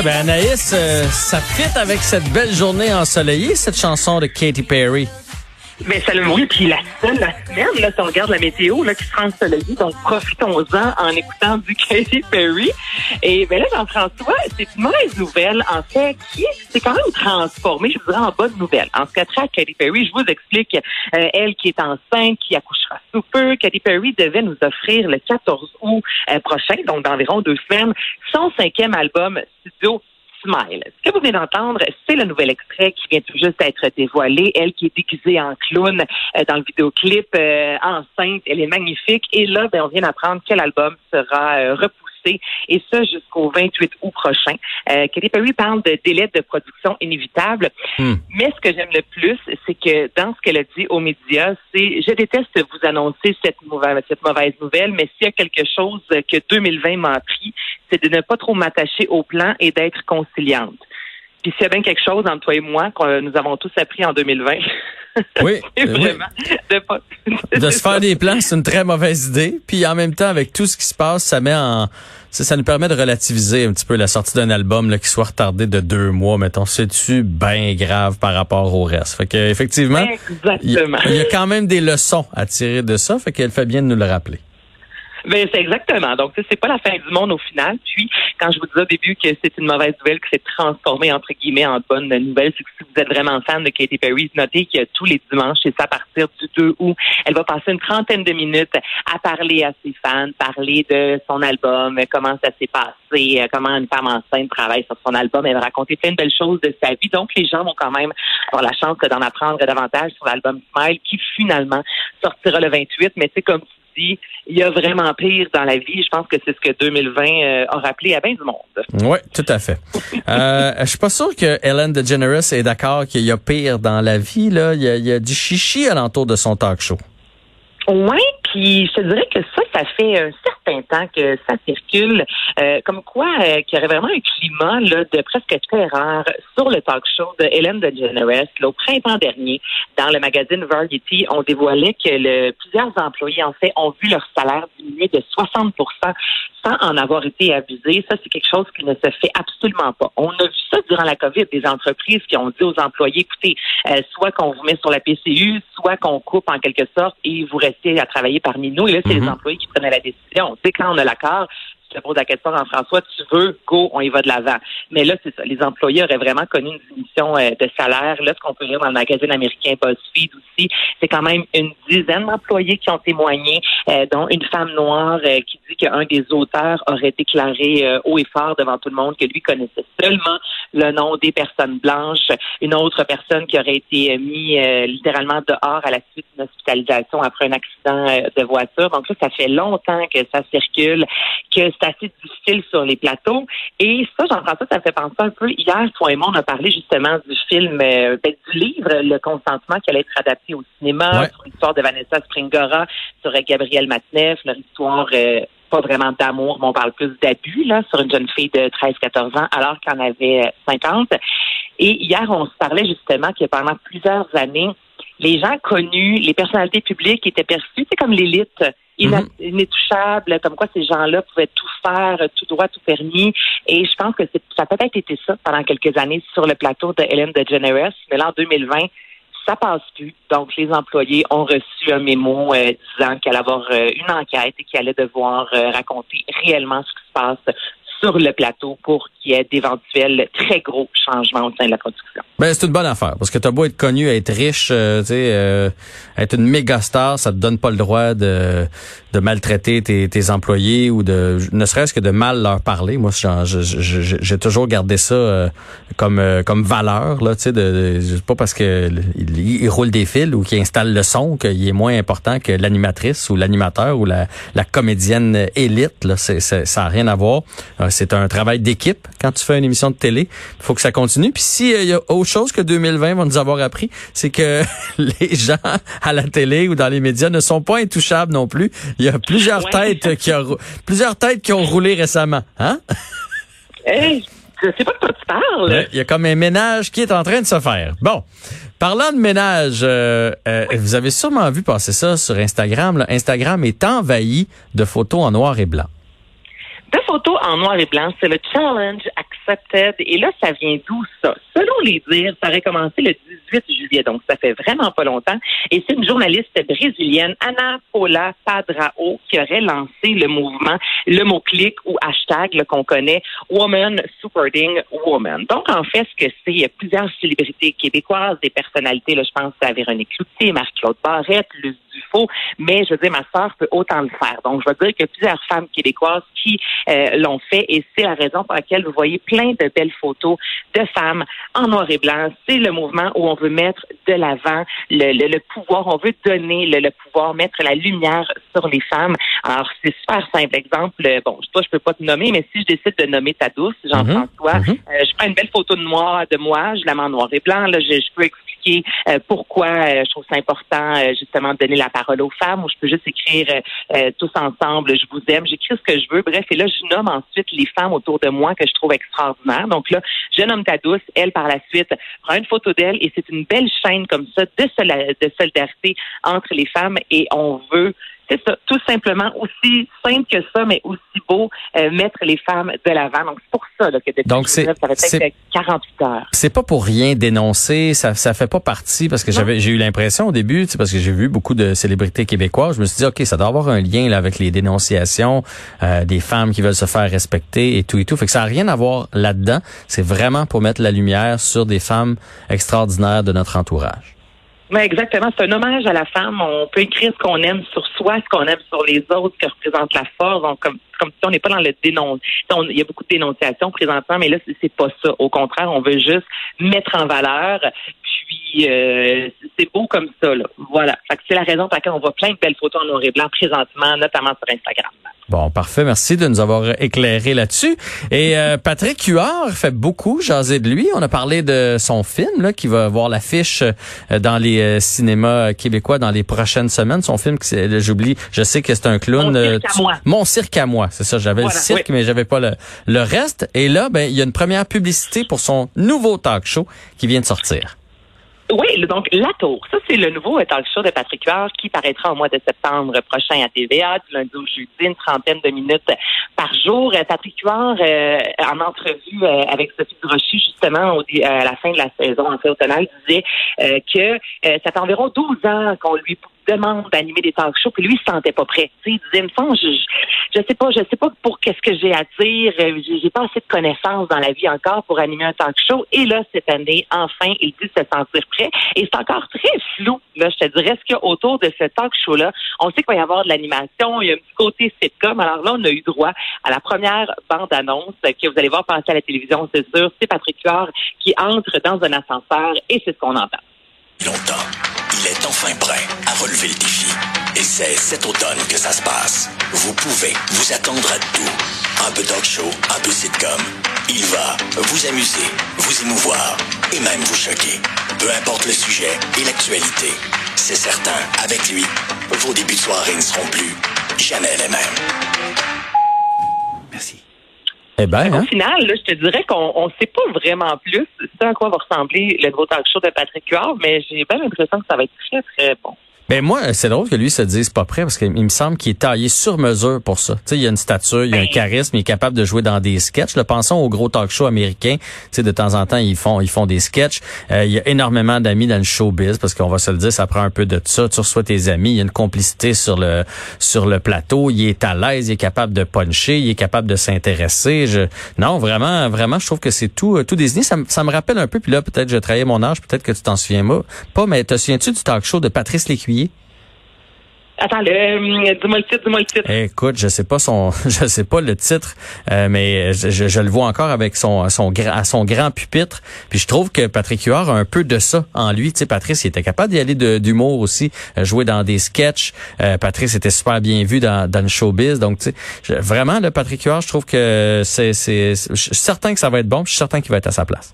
Eh ben Anaïs, euh, ça fit avec cette belle journée ensoleillée, cette chanson de Katy Perry. Mais ça le oui, puis la seule la semaine, là, si on regarde la météo, là, qui sera ensoleillée, donc profitons-en en écoutant du Katy Perry. Et ben là, Jean-François, c'est une mauvaise nouvelle, en fait, qui c'est quand même transformé, je vous dirais, en bonne nouvelle. En ce qui a Katy Perry, je vous explique, euh, elle qui est enceinte, qui accouchera sous peu, Katy Perry devait nous offrir le 14 août euh, prochain, donc d'environ deux semaines, son cinquième album studio Smile. Ce que vous venez d'entendre, c'est le nouvel extrait qui vient tout juste d'être dévoilé. Elle qui est déguisée en clown euh, dans le vidéoclip, euh, enceinte, elle est magnifique. Et là, ben, on vient d'apprendre quel album sera euh, et ça jusqu'au 28 août prochain. Euh, Katy Perry parle de délai de production inévitable, Hmm. mais ce que j'aime le plus, c'est que dans ce qu'elle a dit aux médias, c'est je déteste vous annoncer cette mauvaise, cette mauvaise nouvelle, mais s'il y a quelque chose que 2020 m'a appris, c'est de ne pas trop m'attacher au plan et d'être conciliante. Puis s'il y a bien quelque chose entre toi et moi que nous avons tous appris en 2020, Oui, c'est euh, oui. vraiment de pas De se faire des plans, c'est une très mauvaise idée. Puis en même temps, avec tout ce qui se passe, ça met en, ça, ça nous permet de relativiser un petit peu la sortie d'un album là, qui soit retardé de deux mois, mettons. C'est-tu bien grave par rapport au reste? Fait que effectivement, y, il y a quand même des leçons à tirer de ça. Fait qu'elle fait bien de nous le rappeler. Ben, c'est exactement. Donc, c'est pas la fin du monde au final. Puis, quand je vous disais au début que c'est une mauvaise nouvelle, que c'est transformé, entre guillemets, en bonne nouvelle, c'est que si vous êtes vraiment fan de Katy Perry, notez que tous les dimanches, et ça à partir du 2 août, elle va passer une trentaine de minutes à parler à ses fans, parler de son album, comment ça s'est passé, comment une femme enceinte travaille sur son album. Elle va raconter plein de belles choses de sa vie. Donc, les gens vont quand même avoir la chance d'en apprendre davantage sur l'album Smile, qui finalement sortira le 28. Mais c'est comme il y a vraiment pire dans la vie. Je pense que c'est ce que 2020 euh, a rappelé à bien du monde. Oui, tout à fait. Euh, je suis pas sûr que Ellen DeGeneres est d'accord qu'il y a pire dans la vie. Là. Il, y a, il y a du chichi alentour de son talk show. Oui, puis je te dirais que ça, ça fait un certain temps que ça circule, euh, comme quoi euh, qu'il y aurait vraiment un climat là, de presque terreur sur le talk show de Hélène DeGeneres. Là, au printemps dernier, dans le magazine Variety, on dévoilait que le, plusieurs employés, en fait, ont vu leur salaire diminuer de 60 sans en avoir été abusés. Ça, c'est quelque chose qui ne se fait absolument pas. On a vu ça durant la COVID, des entreprises qui ont dit aux employés, écoutez, euh, soit qu'on vous met sur la PCU, soit qu'on coupe en quelque sorte et vous restez à travailler parmi nous. Et là, c'est Mhm. les employés qui prenaient la décision. Tu sais, quand on a l'accord, te pose la question, Jean-François, tu veux, go, on y va de l'avant. Mais là, c'est ça. Les employés auraient vraiment connu une diminution euh, de salaire. Là, ce qu'on peut lire dans le magazine américain BuzzFeed aussi, c'est quand même une dizaine d'employés qui ont témoigné, euh, dont une femme noire euh, qui dit qu'un des auteurs aurait déclaré euh, haut et fort devant tout le monde que lui connaissait seulement le nom des personnes blanches. Une autre personne qui aurait été mis euh, littéralement dehors à la suite d'une hospitalisation après un accident de voiture. Donc là, ça fait longtemps que ça circule, c'est assez difficile sur les plateaux. Et ça, Jean-François, ça me fait penser un peu. Hier, toi et moi, on a parlé justement du film, euh, ben, du livre, Le consentement, qui allait être adapté au cinéma, Ouais. sur l'histoire de Vanessa Springora, sur euh, Gabriel Matneff, leur histoire euh, pas vraiment d'amour, mais on parle plus d'abus, là, sur une jeune fille de 13-14 ans, alors qu'elle en avait euh, 50. Et hier, on se parlait justement que pendant plusieurs années, les gens connus, les personnalités publiques étaient perçus, c'est comme l'élite ina- inétouchable, comme quoi ces gens-là pouvaient tout faire, tout droit, tout permis. Et je pense que ça a peut-être été ça pendant quelques années sur le plateau de Hélène DeGeneres. Mais là, en 2020, ça passe plus. Donc, les employés ont reçu un mémo euh, disant qu'il allait avoir euh, une enquête et qu'il allait devoir euh, raconter réellement ce qui se passe sur le plateau pour qu'il y ait d'éventuels très gros changements au sein de la production. Ben, c'est une bonne affaire parce que t'as beau être connu, être riche, euh, euh, être une méga star, ça te donne pas le droit de, de maltraiter tes, tes employés ou de, ne serait-ce que de mal leur parler. Moi, j'ai toujours gardé ça euh, comme euh, comme valeur là, tu sais, de, de- pas parce que il, il roule des fils ou qu'il installe le son qu'il est moins important que l'animatrice ou l'animateur ou la, la comédienne élite. Là, ça a rien à voir. Euh, C'est un travail d'équipe quand tu fais une émission de télé. Il faut que ça continue. Puis s'il y a autre chose que 2020 va nous avoir appris, c'est que les gens à la télé ou dans les médias ne sont pas intouchables non plus. Il y a plusieurs Ouais. têtes qui ont, plusieurs têtes qui ont roulé récemment. Hein? Hey, Je sais pas de quoi tu parles. Il y a comme un ménage qui est en train de se faire. Bon, parlant de ménage, euh, euh, vous avez sûrement vu passer ça sur Instagram. là. Instagram est envahi de photos en noir et blanc. Deux photos en noir et blanc, c'est le challenge Et là, ça vient d'où ça? Selon les dires, ça aurait commencé le 18 juillet, donc ça fait vraiment pas longtemps. Et c'est une journaliste brésilienne, Ana Paula Padrao, qui aurait lancé le mouvement, le mot-clic ou hashtag qu'on connaît, Woman Supporting Woman. Donc, en fait, ce que c'est, il y a plusieurs célébrités québécoises, des personnalités, là, je pense à Véronique Cloutier, Marc-Claude Barrette, Luce Dufault, mais je veux dire, ma sœur peut autant le faire. Donc, je veux dire qu'il y a plusieurs femmes québécoises qui euh, l'ont fait et c'est la raison pour laquelle vous voyez plein de belles photos de femmes en noir et blanc. C'est le mouvement où on veut mettre de l'avant le, le, le pouvoir, on veut donner le, le pouvoir, mettre la lumière sur les femmes. Alors, c'est super simple. Exemple, euh, bon, toi, je peux pas te nommer, mais si je décide de nommer ta douce, Jean-François, Mhm. euh, je prends une belle photo de moi, de moi, je la mets en noir et blanc, là, je, je peux expliquer euh, pourquoi euh, je trouve ça important, euh, justement, de donner la parole aux femmes, ou je peux juste écrire euh, euh, tous ensemble, je vous aime, j'écris ce que je veux. Bref, et là, je nomme ensuite les femmes autour de moi que je trouve extraordinaires. Donc là, je nomme ta douce, elle, par la suite, prend une photo d'elle, et c'est une belle chaîne comme ça de, solidarité entre les femmes, et on veut c'est ça, tout simplement aussi simple que ça, mais aussi beau, euh, mettre les femmes de l'avant. Donc, c'est pour ça là, que depuis Donc, c'est- 19, ça c'est- peut-être 48 heures. C'est pas pour rien dénoncer, ça ça fait pas partie parce que j'avais j'ai eu l'impression au début, sais, parce que j'ai vu beaucoup de célébrités québécoises, je me suis dit OK, ça doit avoir un lien là, avec les dénonciations euh, des femmes qui veulent se faire respecter et tout et tout. Fait que ça a rien à voir là-dedans, c'est vraiment pour mettre la lumière sur des femmes extraordinaires de notre entourage. Oui, exactement. C'est un hommage à la femme. On peut écrire ce qu'on aime sur soi, ce qu'on aime sur les autres, ce que représente la force. Donc, comme, comme si on n'est pas dans le dénonce. Il y a beaucoup de dénonciations présentement, mais là, c'est pas ça. Au contraire, on veut juste mettre en valeur. Puis, euh, c'est beau comme ça. Là. Voilà. Fait que c'est la raison pour laquelle on voit plein de belles photos en noir et blanc présentement, notamment sur Instagram. Bon, parfait. Merci de nous avoir éclairé là-dessus. Et euh, Patrick Huard fait beaucoup jaser de lui. On a parlé de son film là, qui va voir l'affiche euh, dans les euh, cinémas québécois dans les prochaines semaines. Son film, j'oublie, je sais que c'est un clown. Mon euh, cirque à moi. Mon cirque à moi, c'est ça. J'avais Voilà, le cirque, oui. mais j'avais pas le, le reste. Et là, ben, il y a une première publicité pour son nouveau talk show qui vient de sortir. Oui, donc La Tour. Ça, c'est le nouveau euh, talk show de Patrick Huard qui paraîtra au mois de septembre prochain à TVA, du lundi au jeudi, une trentaine de minutes par jour. Euh, Patrick Huard, euh, en entrevue euh, avec Sophie Durocher, justement, au, dé- à la fin de la saison, en fait, au total, disait euh, que euh, ça fait environ 12 ans qu'on lui demande d'animer des talk shows, puis lui, il se sentait pas prêt. Il disait, me je, je, je sais pas, je sais pas pour qu'est-ce que j'ai à dire, euh, j'ai pas assez de connaissances dans la vie encore pour animer un talk show. Et là, cette année, enfin, il dit se sentir prêt. Et c'est encore très flou, là, je te dirais, ce qu'il y a autour de ce talk show-là. On sait qu'il va y avoir de l'animation, il y a un petit côté sitcom. Alors là, on a eu droit à la première bande-annonce que vous allez voir passer à la télévision, c'est sûr. C'est Patrick Huard qui entre dans un ascenseur et c'est ce qu'on entend. longtemps. Enfin prêt à relever le défi. Et c'est cet automne que ça se passe. Vous pouvez vous attendre à tout. Un peu talk show, un peu sitcom. Il va vous amuser, vous émouvoir et même vous choquer. Peu importe le sujet et l'actualité. C'est certain, avec lui, vos débuts de soirée ne seront plus jamais les mêmes. Eh ben, Au hein? final, là, je te dirais qu'on ne sait pas vraiment plus ce à quoi va ressembler le nouveau talk show de Patrick Huard, mais j'ai bien l'impression que ça va être très, très bon. Ben moi, c'est drôle que lui se dise pas prêt parce qu'il me semble qu'il est taillé sur mesure pour ça. Tu sais, il y a une stature, il y a un Ben. charisme, il est capable de jouer dans des sketchs. Là, pensons aux gros talk shows américains. Tu sais, de temps en temps, ils font ils font des sketchs. Euh, il y a énormément d'amis dans le showbiz parce qu'on va se le dire, ça prend un peu de ça. Tu reçois tes amis, il y a une complicité sur le sur le plateau. Il est à l'aise, il est capable de puncher, il est capable de s'intéresser. Je non, vraiment, vraiment, je trouve que c'est tout euh, tout désigné. Ça, me- ça me rappelle un peu. Puis là, peut-être je trahis mon âge, peut-être que tu t'en souviens. Pas, mais te souviens-tu du talk show de Patrice Lécuyer? Attends, le, euh, dis-moi le titre, dis-moi le titre. Écoute, je sais pas son, je sais pas le titre, euh, mais je, je- je le vois encore avec son son à son grand pupitre. Puis je trouve que Patrick Huard a un peu de ça en lui. Tu sais, Patrice, il était capable d'y aller d'humour aussi, euh, jouer dans des sketchs. Euh, Patrice était super bien vu dans, dans le showbiz. Donc, tu sais, vraiment, le Patrick Huard, je trouve que c'est, c'est, je suis certain que ça va être bon. Je suis certain qu'il va être à sa place.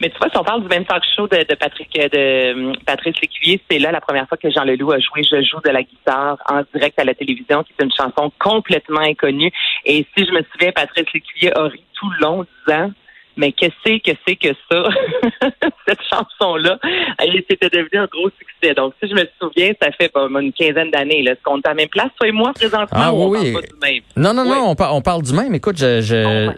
Mais tu vois, si on parle du même talk show de, de Patrick euh, de euh, Patrice Lécuyer, c'est là la première fois que Jean Leloup a joué Je joue de la guitare en direct à la télévision, qui est une chanson complètement inconnue. Et si je me souviens, Patrice Lécuyer a ri tout le long disant Mais qu'est-ce que c'est que c'est que ça? Cette chanson-là, elle c'était devenu un gros succès. Donc, si je me souviens, ça fait pas une quinzaine d'années. Est-ce qu'on est à la même place, toi et moi, présentement? Ah, ou on oui, parle oui. pas du même? Non, non, Oui. non, on, par- on parle du même. Écoute, ouais.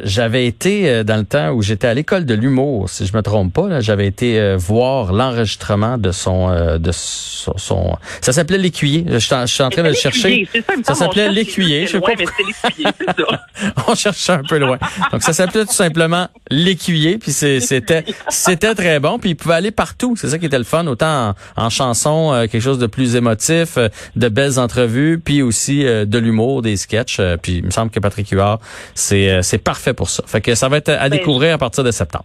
j'avais été euh, dans le temps où j'étais à l'école de l'humour, si je me trompe pas. J'avais été euh, voir l'enregistrement de son, euh, de son, son- ça s'appelait l'écuyer. Je, suis en- je suis en train de le chercher. ça, Ça s'appelait l'écuyer, je sais loin, pas mais ça. on cherchait un peu loin. Donc ça s'appelait tout simplement l'écuyer, puis c'est- c'était c'était très bon, puis il pouvait aller partout. C'est ça qui était le fun, autant en, en chanson, euh, quelque chose de plus émotif, euh, de belles entrevues, puis aussi euh, de l'humour, des sketchs. puis il me semble que Patrick Huard, c'est c'est parfait pour ça. Fait que ça va être à Ben, découvrir à partir de septembre.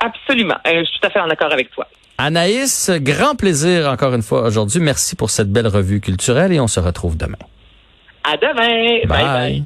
Absolument. Je suis tout à fait en accord avec toi. Anaïs, grand plaisir encore une fois aujourd'hui. Merci pour cette belle revue culturelle et on se retrouve demain. À demain. bye. bye.